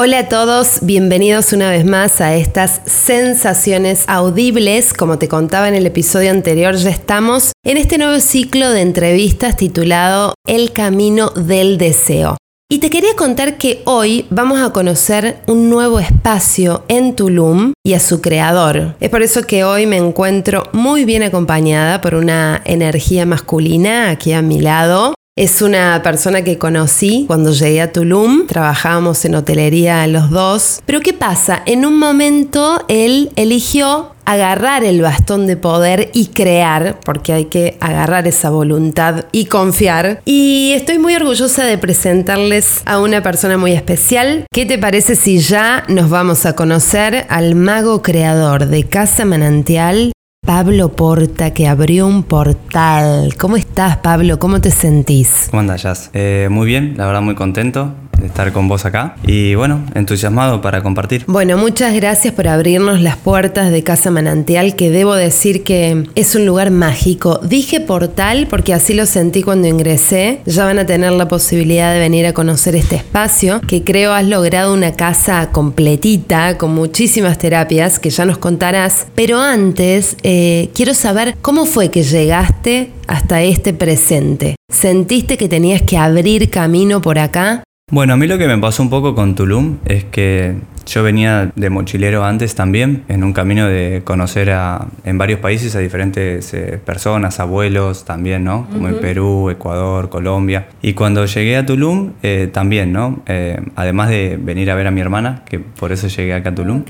Hola a todos, bienvenidos una vez más a estas sensaciones audibles. Como te contaba en el episodio anterior, ya estamos en este nuevo ciclo de entrevistas titulado El Camino del Deseo. Y te quería contar que hoy vamos a conocer un nuevo espacio en Tulum y a su creador. Es por eso que hoy me encuentro muy bien acompañada por una energía masculina aquí a mi lado. Es una persona que conocí cuando llegué a Tulum, trabajábamos en hotelería los dos, pero ¿qué pasa? En un momento él eligió agarrar el bastón de poder y crear, porque hay que agarrar esa voluntad y confiar. Y estoy muy orgullosa de presentarles a una persona muy especial. ¿Qué te parece si ya nos vamos a conocer al mago creador de Casa Manantial, Pablo Porta, que abrió un portal. ¿Cómo estás, Pablo? ¿Cómo te sentís? ¿Cómo andas? Eh, muy bien, la verdad muy contento de estar con vos acá y bueno, entusiasmado para compartir. Bueno, muchas gracias por abrirnos las puertas de Casa Manantial, que debo decir que es un lugar mágico. Dije portal porque así lo sentí cuando ingresé. Ya van a tener la posibilidad de venir a conocer este espacio, que creo has logrado una casa completita, con muchísimas terapias, que ya nos contarás. Pero antes, eh, quiero saber cómo fue que llegaste hasta este presente. ¿Sentiste que tenías que abrir camino por acá? Bueno, a mí lo que me pasó un poco con Tulum es que yo venía de mochilero antes también, en un camino de conocer a, en varios países a diferentes eh, personas, abuelos también, ¿no? Como en Perú, Ecuador, Colombia. Y cuando llegué a Tulum, eh, también, ¿no? Eh, además de venir a ver a mi hermana, que por eso llegué acá a Tulum.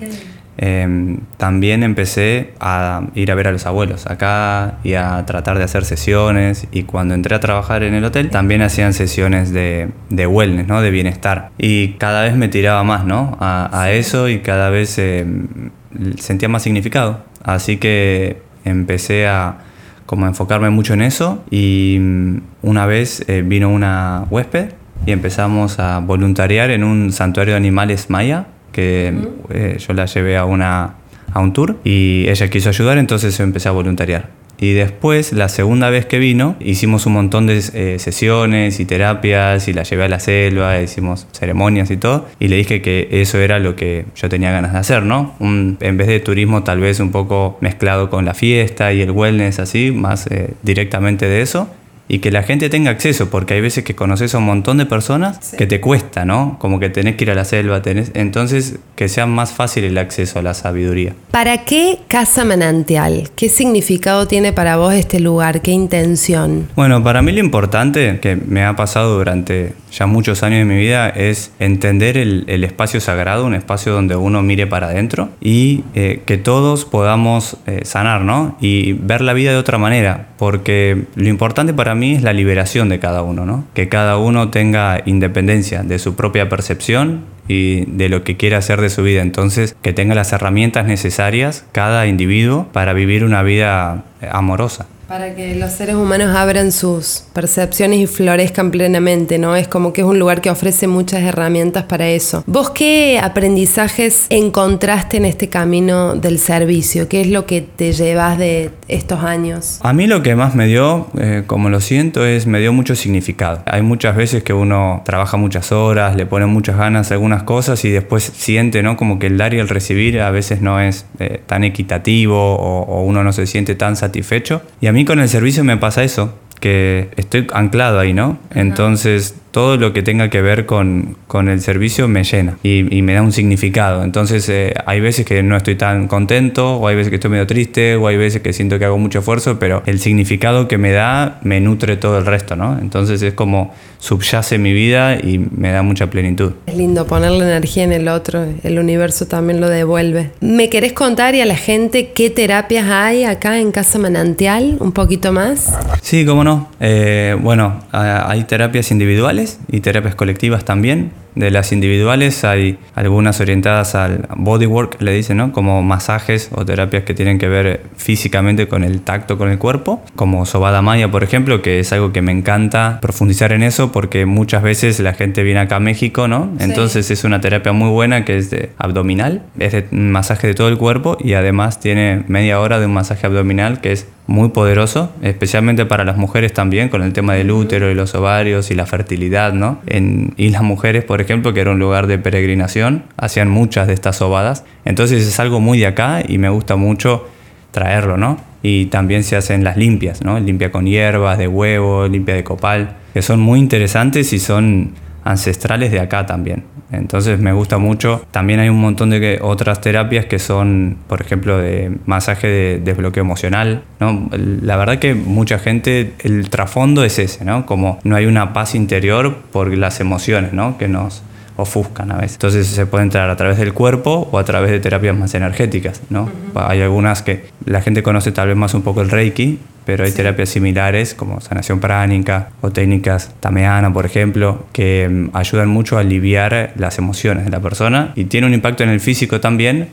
Em, también empecé a ir a ver a los abuelos acá y a tratar de hacer sesiones. Y cuando entré a trabajar en el hotel también hacían sesiones de, de wellness, ¿no? de bienestar. Y cada vez me tiraba más ¿no? a, eso y cada vez em, sentía más significado. Así que empecé a como enfocarme mucho en eso. Y mm, una vez eh, vino una huésped y empezamos a voluntariar en un santuario de animales maya que eh, yo la llevé a, una, a un tour y ella quiso ayudar, entonces yo empecé a voluntariar. Y después, la segunda vez que vino, hicimos un montón de eh, sesiones y terapias y la llevé a la selva, hicimos ceremonias y todo. Y le dije que eso era lo que yo tenía ganas de hacer, ¿no? Un, en vez de turismo tal vez un poco mezclado con la fiesta y el wellness así, más eh, directamente de eso y que la gente tenga acceso, porque hay veces que conoces a un montón de personas que te cuesta, ¿no? Como que tenés que ir a la selva, tenés... entonces que sea más fácil el acceso a la sabiduría. ¿Para qué Casa Manantial? ¿Qué significado tiene para vos este lugar? ¿Qué intención? Bueno, para mí lo importante que me ha pasado durante ya muchos años de mi vida es entender el, espacio sagrado, un espacio donde uno mire para adentro y eh, que todos podamos eh, sanar, ¿no? Y ver la vida de otra manera, porque lo importante para mí es la liberación de cada uno, ¿no? Que cada uno tenga independencia de su propia percepción y de lo que quiere hacer de su vida. Entonces, que tenga las herramientas necesarias cada individuo para vivir una vida amorosa. Para que los seres humanos abran sus percepciones y florezcan plenamente, ¿no? Es como que es un lugar que ofrece muchas herramientas para eso. ¿Vos qué aprendizajes encontraste en este camino del servicio? ¿Qué es lo que te llevas de estos años? A mí lo que más me dio, eh, como lo siento, es me dio mucho significado. Hay muchas veces que uno trabaja muchas horas, le pone muchas ganas a algunas cosas y después siente, ¿no? Como que el dar y el recibir a veces no es eh, tan equitativo o, uno no se siente tan satisfecho. Y a mí con el servicio me pasa eso, que estoy anclado ahí, ¿no? Entonces todo lo que tenga que ver con, con el servicio me llena y, me da un significado. Entonces eh, hay veces que no estoy tan contento, o hay veces que estoy medio triste, o hay veces que siento que hago mucho esfuerzo, pero el significado que me da me nutre todo el resto, ¿no? Entonces es como subyace mi vida y me da mucha plenitud. Es lindo poner la energía en el otro, el universo también lo devuelve. ¿Me querés contar y a la gente qué terapias hay acá en Casa Manantial? Un poquito más. Sí, cómo no. Eh, bueno, hay terapias individuales y terapias colectivas también. De las individuales hay algunas orientadas al bodywork, le dicen, ¿no? Como masajes o terapias que tienen que ver físicamente con el tacto con el cuerpo, como Sobada Maya, por ejemplo, que es algo que me encanta profundizar en eso porque muchas veces la gente viene acá a México, ¿no? Entonces es una terapia muy buena que es de abdominal, es de un masaje de todo el cuerpo y además tiene media hora de un masaje abdominal que es muy poderoso, especialmente para las mujeres también, con el tema del útero y los ovarios y la fertilidad, ¿no? En Islas Mujeres, por ejemplo, que era un lugar de peregrinación, hacían muchas de estas sobadas. Entonces es algo muy de acá y me gusta mucho traerlo, ¿no? Y también se hacen las limpias, ¿no? Limpia con hierbas, de huevo, limpia de copal, que son muy interesantes y son ancestrales de acá también. Entonces me gusta mucho. También hay un montón de otras terapias que son, por ejemplo, de masaje de desbloqueo emocional. ¿no? La verdad que mucha gente, el trasfondo es ese, ¿no? Como no hay una paz interior por las emociones, ¿no? Que nos ofuscan a veces. Entonces se puede entrar a través del cuerpo o a través de terapias más energéticas, ¿no? Hay algunas que la gente conoce tal vez más un poco el Reiki, pero hay terapias similares como sanación pránica o técnicas tameana, por ejemplo, que mm, ayudan mucho a aliviar las emociones de la persona y tiene un impacto en el físico también,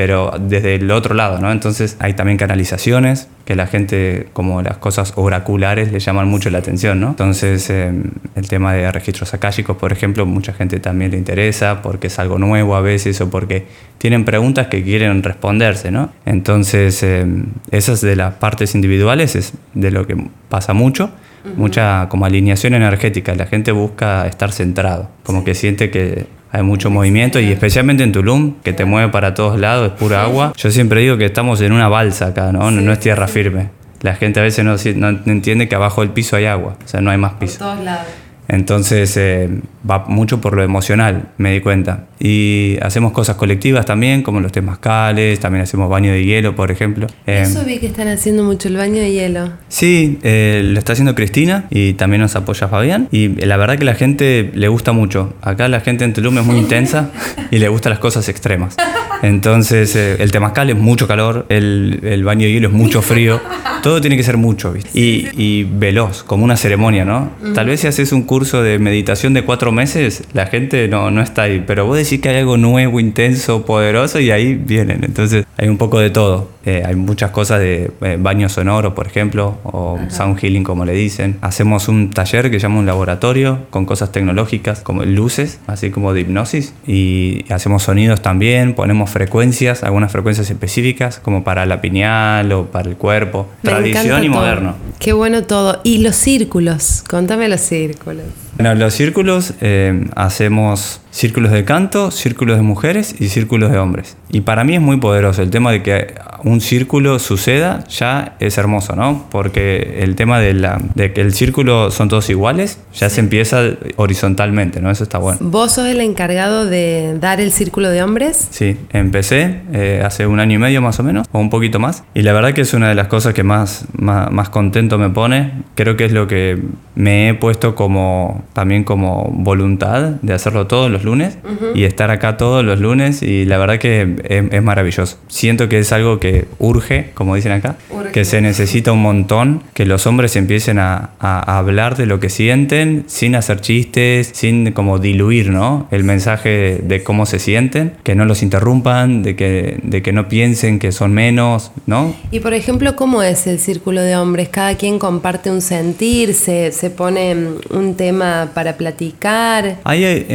pero desde el otro lado, ¿no? Entonces hay también canalizaciones que la gente, como las cosas oraculares, le llaman mucho la atención, ¿no? Entonces em, el tema de registros akáshicos, por ejemplo, mucha gente también le interesa porque es algo nuevo a veces o porque tienen preguntas que quieren responderse, ¿no? Entonces em, esas de las partes individuales es de lo que pasa mucho mucha como alineación energética. La gente busca estar centrado, como que siente que hay mucho movimiento y especialmente en Tulum, que te mueve para todos lados, es pura agua. Yo siempre digo que estamos en una balsa acá, ¿no? No es tierra firme. La gente a veces no, no entiende que abajo del piso hay agua, o sea, no hay más piso. Por todos lados. Entonces eh, va mucho por lo emocional, me di cuenta. Y hacemos cosas colectivas también, como los temazcales, también hacemos baño de hielo, por ejemplo. Eso eh, vi que están haciendo mucho el baño de hielo. Sí, eh, lo está haciendo Cristina y también nos apoya Fabián. Y la verdad que la gente le gusta mucho. Acá la gente en Tulum es muy intensa y le gustan las cosas extremas. Entonces el temazcal es mucho calor, el, el, baño de hielo es mucho frío. Todo tiene que ser mucho, ¿viste? Y, y veloz, como una ceremonia, ¿no? Tal vez si haces un curso de meditación de cuatro meses, la gente no, no está ahí. Pero vos decís que hay algo nuevo, intenso, poderoso y ahí vienen. Entonces hay un poco de todo. Eh, hay muchas cosas de eh, baño sonoro, por ejemplo, o sound healing, como le dicen. Hacemos un taller que se llama un laboratorio con cosas tecnológicas como luces, así como de hipnosis. Y hacemos sonidos también, ponemos frecuencias, algunas frecuencias específicas, como para la piñal o para el cuerpo. Tradición y moderno. Qué bueno todo. Y los círculos, contame los círculos. Bueno, los círculos eh, hacemos círculos de canto, círculos de mujeres y círculos de hombres. Y para mí es muy poderoso el tema de que un círculo suceda, ya es hermoso, ¿no? Porque el tema de, la, de que el círculo son todos iguales, ya se empieza horizontalmente, ¿no? Eso está bueno. ¿Vos sos el encargado de dar el círculo de hombres? Sí, empecé eh, hace un año y medio más o menos, o un poquito más. Y la verdad que es una de las cosas que más, más, contento me pone. Creo que es lo que me he puesto como también como voluntad de hacerlo todos los lunes y estar acá todos los lunes y la verdad que es, maravilloso. Siento que es algo que urge, como dicen acá, que se necesita un montón, que los hombres empiecen a, hablar de lo que sienten sin hacer chistes, sin como diluir ¿no? el mensaje de cómo se sienten, que no los interrumpan, de que, de que no piensen que son menos, ¿no? Y por ejemplo, ¿cómo es el círculo de hombres? Cada quien comparte un sentir, se, se pone un tema para platicar. Ahí eh,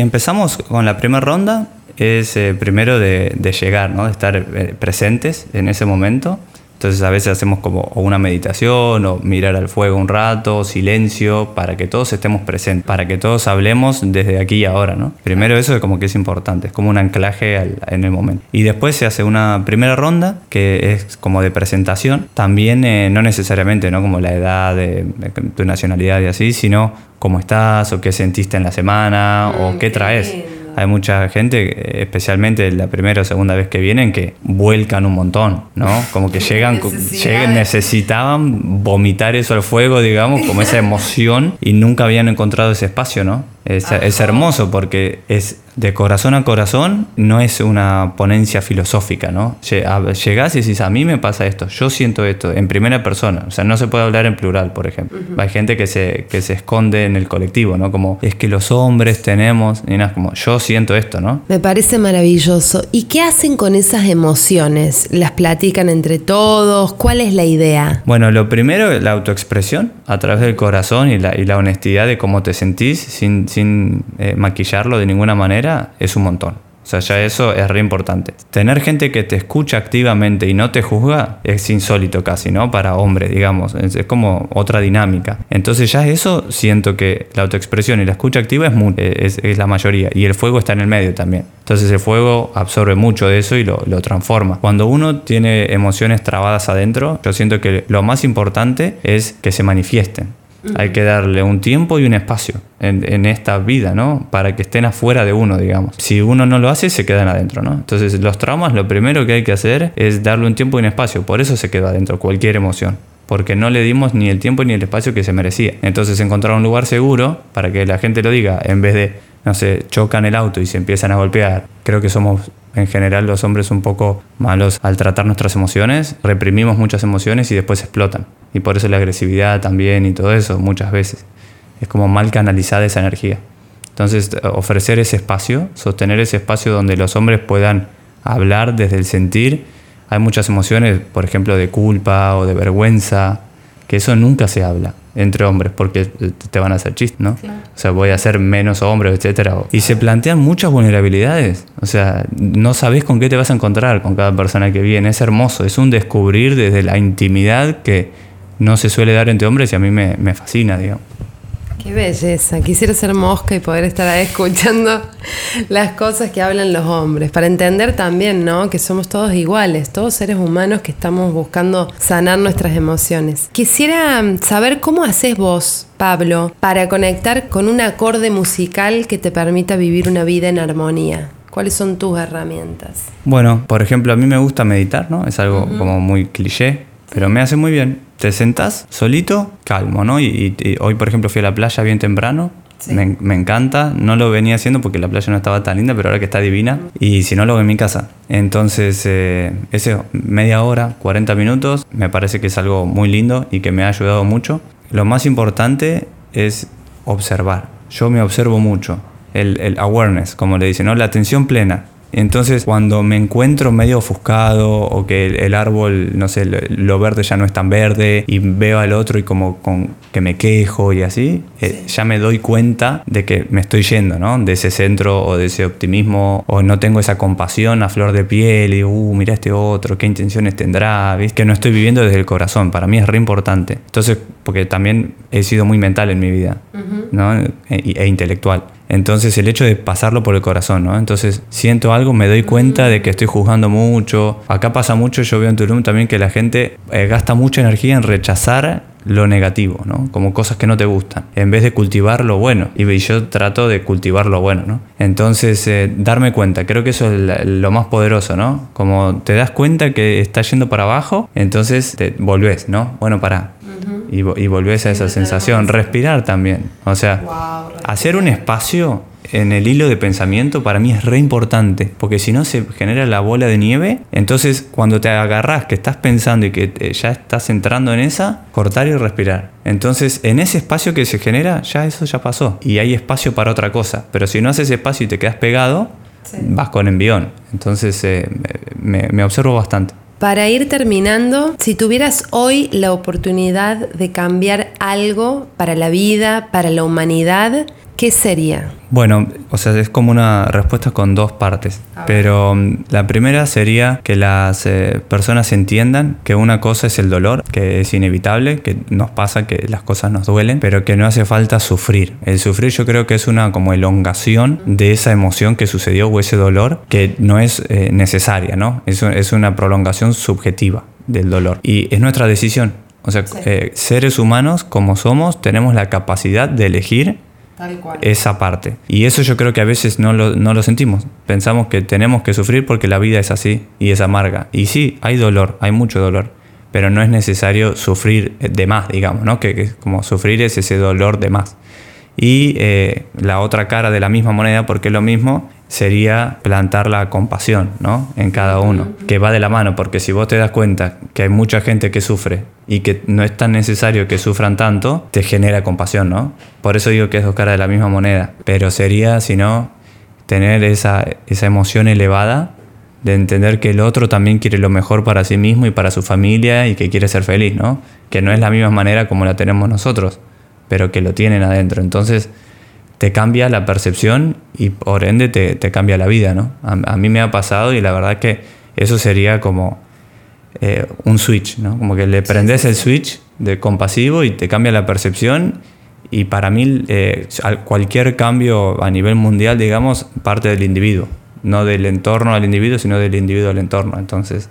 con la primera ronda, es eh, primero de, llegar, ¿no? de estar eh, presentes en ese momento. Entonces a veces hacemos como una meditación o mirar al fuego un rato, silencio, para que todos estemos presentes, para que todos hablemos desde aquí y ahora, ¿no? Primero eso es como que es importante, es como un anclaje en el momento. Y después se hace una primera ronda que es como de presentación, también eh, no necesariamente, ¿no? Como la edad, de, tu nacionalidad y así, sino cómo estás o qué sentiste en la semana o mm, qué traes hay mucha gente, especialmente la primera o segunda vez que vienen, que vuelcan un montón, ¿no? Como que llegan, llegan, necesitaban vomitar eso al fuego, digamos, como esa emoción y nunca habían encontrado ese espacio, ¿no? Es, es hermoso porque es de corazón a corazón no es una ponencia filosófica, ¿no? Llegás y decís, a mí me pasa esto, yo siento esto, en primera persona. O sea, no se puede hablar en plural, por ejemplo. Hay gente que se, que se esconde en el colectivo, ¿no? Como, es que los hombres tenemos, y nada, como, yo siento esto, ¿no? Me parece maravilloso. ¿Y qué hacen con esas emociones? ¿Las platican entre todos? ¿Cuál es la idea? Bueno, lo primero, la autoexpresión a través del corazón y la, y la honestidad de cómo te sentís sin, sin eh, maquillarlo de ninguna manera es un montón. O sea, ya eso es re importante. Tener gente que te escucha activamente y no te juzga es insólito casi, ¿no? Para hombres, digamos. Es, como otra dinámica. Entonces ya eso siento que la autoexpresión y la escucha activa es, es, la mayoría. Y el fuego está en el medio también. Entonces el fuego absorbe mucho de eso y lo, lo transforma. Cuando uno tiene emociones trabadas adentro, yo siento que lo más importante es que se manifiesten. Hay que darle un tiempo y un espacio en, esta vida, ¿no? Para que estén afuera de uno, digamos. Si uno no lo hace, se quedan adentro, ¿no? Entonces, los traumas, lo primero que hay que hacer es darle un tiempo y un espacio. Por eso se queda adentro cualquier emoción. Porque no le dimos ni el tiempo ni el espacio que se merecía. Entonces, encontrar un lugar seguro para que la gente lo diga, en vez de, no sé, chocan el auto y se empiezan a golpear. Creo que somos en general los hombres un poco malos al tratar nuestras emociones, reprimimos muchas emociones y después explotan. Y por eso la agresividad también y todo eso muchas veces. Es como mal canalizada esa energía. Entonces ofrecer ese espacio, sostener ese espacio donde los hombres puedan hablar desde el sentir. Hay muchas emociones, por ejemplo, de culpa o de vergüenza, que eso nunca se habla entre hombres porque te van a hacer chistes, ¿no? O sea, voy a ser menos hombre, etcétera. Y se plantean muchas vulnerabilidades. O sea, no sabes con qué te vas a encontrar con cada persona que viene. Es hermoso, es un descubrir desde la intimidad que no se suele dar entre hombres y a mí me, me fascina, digamos. Qué belleza. Quisiera ser mosca y poder estar ahí escuchando las cosas que hablan los hombres. Para entender también, ¿no? Que somos todos iguales, todos seres humanos que estamos buscando sanar nuestras emociones. Quisiera saber cómo haces vos, Pablo, para conectar con un acorde musical que te permita vivir una vida en armonía. ¿Cuáles son tus herramientas? Bueno, por ejemplo, a mí me gusta meditar, ¿no? Es algo como muy cliché, pero me hace muy bien te sentás solito, calmo, ¿no? Y, hoy, por ejemplo, fui a la playa bien temprano. Me, encanta, no lo venía haciendo porque la playa no estaba tan linda, pero ahora que está divina. Y si no, lo hago en mi casa. Entonces, eh, ese media hora, 40 minutos, me parece que es algo muy lindo y que me ha ayudado mucho. Lo más importante es observar. Yo me observo mucho. El, el awareness, como le dicen, ¿no? La atención plena. Entonces, cuando me encuentro medio ofuscado o que el, árbol, no sé, lo, verde ya no es tan verde y veo al otro y como con, que me quejo y así, eh, ya me doy cuenta de que me estoy yendo, ¿no? De ese centro o de ese optimismo o no tengo esa compasión a flor de piel y, uh, mira este otro, qué intenciones tendrá, ¿ves? Que no estoy viviendo desde el corazón. Para mí es re importante. Entonces, porque también he sido muy mental en mi vida, ¿no? E, e intelectual. Entonces el hecho de pasarlo por el corazón, ¿no? Entonces siento algo, me doy cuenta de que estoy juzgando mucho. Acá pasa mucho, yo veo en Tulum también que la gente eh, gasta mucha energía en rechazar lo negativo, ¿no? Como cosas que no te gustan, en vez de cultivar lo bueno. Y yo trato de cultivar lo bueno, ¿no? Entonces, eh, darme cuenta, creo que eso es lo más poderoso, ¿no? Como te das cuenta que está yendo para abajo, entonces te volvés, ¿no? Bueno, para. Y, y, volvés a esa sensación. Respirar también. O sea, hacer un espacio en el hilo de pensamiento para mí es re importante, porque si no se genera la bola de nieve, entonces cuando te agarras que estás pensando y que ya estás entrando en esa, cortar y respirar. Entonces en ese espacio que se genera, ya eso ya pasó y hay espacio para otra cosa, pero si no haces espacio y te quedas pegado, vas con envión. Entonces eh, me observo bastante. Para ir terminando, si tuvieras hoy la oportunidad de cambiar algo para la vida, para la humanidad, ¿qué sería? Bueno, o sea, es como una respuesta con dos partes. Pero mm, la primera sería que las eh, personas entiendan que una cosa es el dolor, que es inevitable, que nos pasa, que las cosas nos duelen, pero que no hace falta sufrir. El sufrir yo creo que es una como elongación de esa emoción que sucedió o ese dolor que no es eh, necesaria, ¿no? Es, es una prolongación subjetiva del dolor. Y es nuestra decisión. O sea, eh, seres humanos como somos tenemos la capacidad de elegir esa parte. Y eso yo creo que a veces no lo, no lo sentimos. Pensamos que tenemos que sufrir porque la vida es así y es amarga. Y sí, hay dolor, hay mucho dolor, pero no es necesario sufrir de más, digamos, ¿no? Que, como sufrir es ese dolor de más. Y eh, la otra cara de la misma moneda, porque es lo mismo, sería plantar la compasión ¿no? en cada uno, que va de la mano, porque si vos te das cuenta que hay mucha gente que sufre y que no es tan necesario que sufran tanto, te genera compasión, ¿no? Por eso digo que es dos caras de la misma moneda, pero sería, si no, tener esa, esa emoción elevada de entender que el otro también quiere lo mejor para sí mismo y para su familia y que quiere ser feliz, ¿no? Que no es la misma manera como la tenemos nosotros, pero que lo tienen adentro. Entonces, te cambia la percepción y por ende te, te cambia la vida, ¿no? A, a, mí me ha pasado y la verdad que eso sería como eh, un switch, ¿no? Como que le prendes el switch de compasivo y te cambia la percepción y para mí eh, cualquier cambio a nivel mundial, digamos, parte del individuo, no del entorno al individuo, sino del individuo al entorno. Entonces,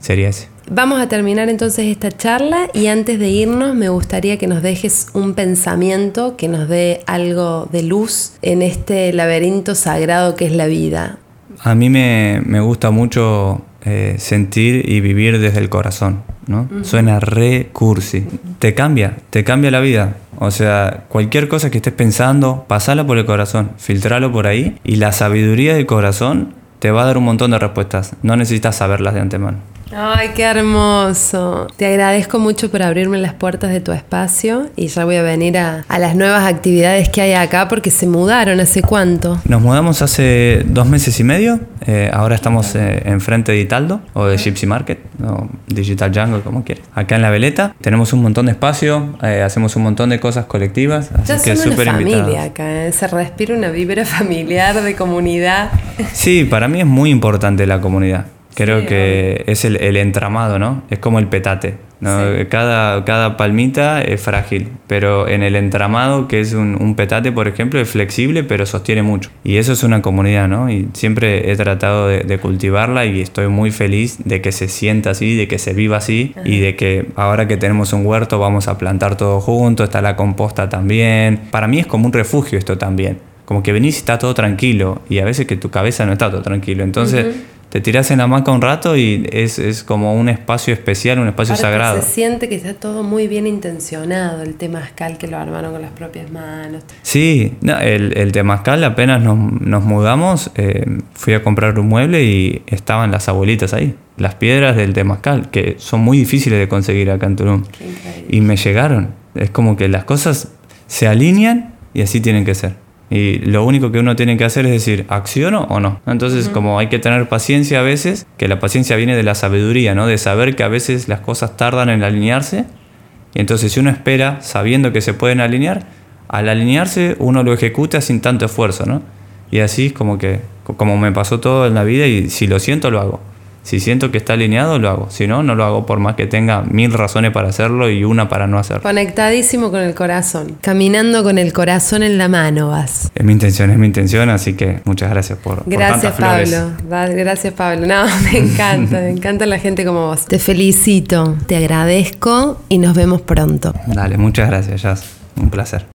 sería ese. Vamos a terminar entonces esta charla y antes de irnos me gustaría que nos dejes un pensamiento que nos dé algo de luz en este laberinto sagrado que es la vida. A mí me, me gusta mucho eh, sentir y vivir desde el corazón, ¿no? Suena re cursi. Te cambia, te cambia la vida. O sea, cualquier cosa que estés pensando, pasala por el corazón, filtralo por ahí y la sabiduría del corazón te va a dar un montón de respuestas. No necesitas saberlas de antemano. Ay, qué hermoso. Te agradezco mucho por abrirme las puertas de tu espacio y ya voy a venir a, las nuevas actividades que hay acá porque se mudaron hace cuánto. Nos mudamos hace dos meses y medio. Eh, ahora estamos eh, enfrente de Italdo o de Gypsy Market o Digital Jungle, como quieras. Acá en La Veleta tenemos un montón de espacio, eh, hacemos un montón de cosas colectivas. Así ya que súper familia acá, se respira una vibra familiar de comunidad. Sí, para mí es muy importante la comunidad. Creo que es el, el, entramado, ¿no? Es como el petate. ¿no? Cada, cada palmita es frágil, pero en el entramado, que es un, un, petate, por ejemplo, es flexible, pero sostiene mucho. Y eso es una comunidad, ¿no? Y siempre he tratado de, de cultivarla y estoy muy feliz de que se sienta así, de que se viva así y de que ahora que tenemos un huerto vamos a plantar todo junto, está la composta también. Para mí es como un refugio esto también. Como que venís y está todo tranquilo y a veces que tu cabeza no está todo tranquilo. Entonces te tiras en la hamaca un rato y es, es como un espacio especial, un espacio sagrado. Se siente que está todo muy bien intencionado, el temazcal que lo armaron con las propias manos. Sí, no, el, el temazcal apenas nos, nos mudamos, eh, fui a comprar un mueble y estaban las abuelitas ahí. Las piedras del temazcal, que son muy difíciles de conseguir acá en Tulum. Y me llegaron. Es como que las cosas se alinean y así tienen que ser. Y lo único que uno tiene que hacer es decir, ¿acciono o no? Entonces, como hay que tener paciencia a veces, que la paciencia viene de la sabiduría, ¿no? De saber que a veces las cosas tardan en alinearse. Y entonces, si uno espera sabiendo que se pueden alinear, al alinearse uno lo ejecuta sin tanto esfuerzo, ¿no? Y así es como que, como me pasó todo en la vida y si lo siento, lo hago. Si siento que está alineado, lo hago. Si no, no lo hago por más que tenga mil razones para hacerlo y una para no hacerlo. Conectadísimo con el corazón. Caminando con el corazón en la mano vas. Es mi intención, es mi intención, así que muchas gracias por, gracias, por Pablo. Gracias, Pablo. No, me encanta, me encanta la gente como vos. Te felicito, te agradezco y nos vemos pronto. Dale, muchas gracias, Jazz. Un placer.